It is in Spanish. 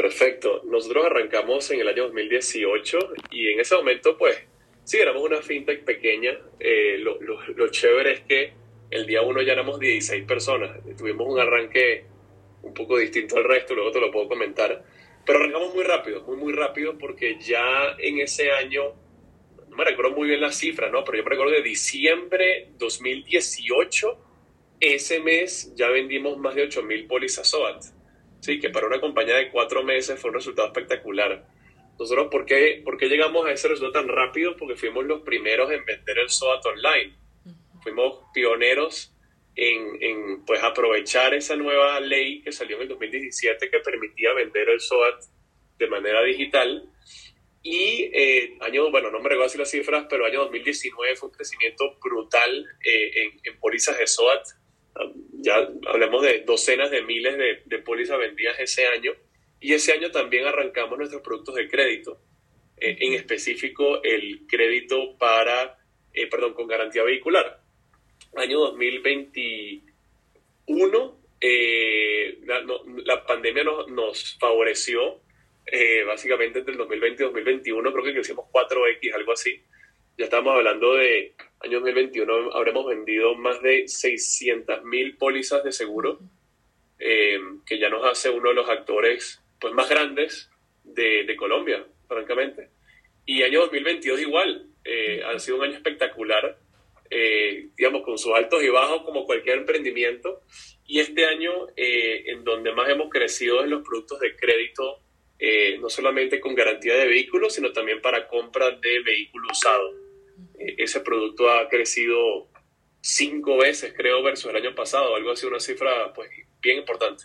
perfecto. Nosotros arrancamos en el año 2018 y en ese momento, pues, sí, éramos una fintech pequeña. Eh, lo, lo, chévere es que el día uno ya éramos 16 personas. Tuvimos un arranque un poco distinto al resto, luego te lo puedo comentar. Pero arrancamos muy rápido, muy, muy rápido, porque ya en ese año, no me recuerdo muy bien la cifra, ¿no? Pero yo me recuerdo de diciembre 2018, ese mes ya vendimos más de 8.000 pólizas SOAT. Sí, que para una compañía de cuatro meses fue un resultado espectacular. Nosotros, ¿por qué, ¿por qué llegamos a ese resultado tan rápido? Porque fuimos los primeros en vender el SOAT online. Fuimos pioneros en, en, pues, aprovechar esa nueva ley que salió en el 2017 que permitía vender el SOAT de manera digital. Y eh, año, bueno, no me recuerdo así las cifras, pero año 2019 fue un crecimiento brutal eh, en, en pólizas de SOAT ya hablamos de docenas de miles de, de pólizas vendidas ese año y ese año también arrancamos nuestros productos de crédito, eh, en específico el crédito para, eh, perdón, con garantía vehicular. Año 2021, eh, la, la, pandemia nos, nos favoreció, básicamente entre el 2020 y 2021, creo que crecimos 4X, algo así. Ya estamos hablando de año 2021 habremos vendido más de 600 mil pólizas de seguro, eh, que ya nos hace uno de los actores pues, más grandes de, de Colombia, francamente. Y año 2022 igual, eh, ha sido un año espectacular, eh, digamos, con sus altos y bajos como cualquier emprendimiento. Y este año, en donde más hemos crecido en los productos de crédito, no solamente con garantía de vehículos, sino también para compra de vehículos usados ese producto ha crecido cinco veces, creo, versus el año pasado, algo así, una cifra pues bien importante.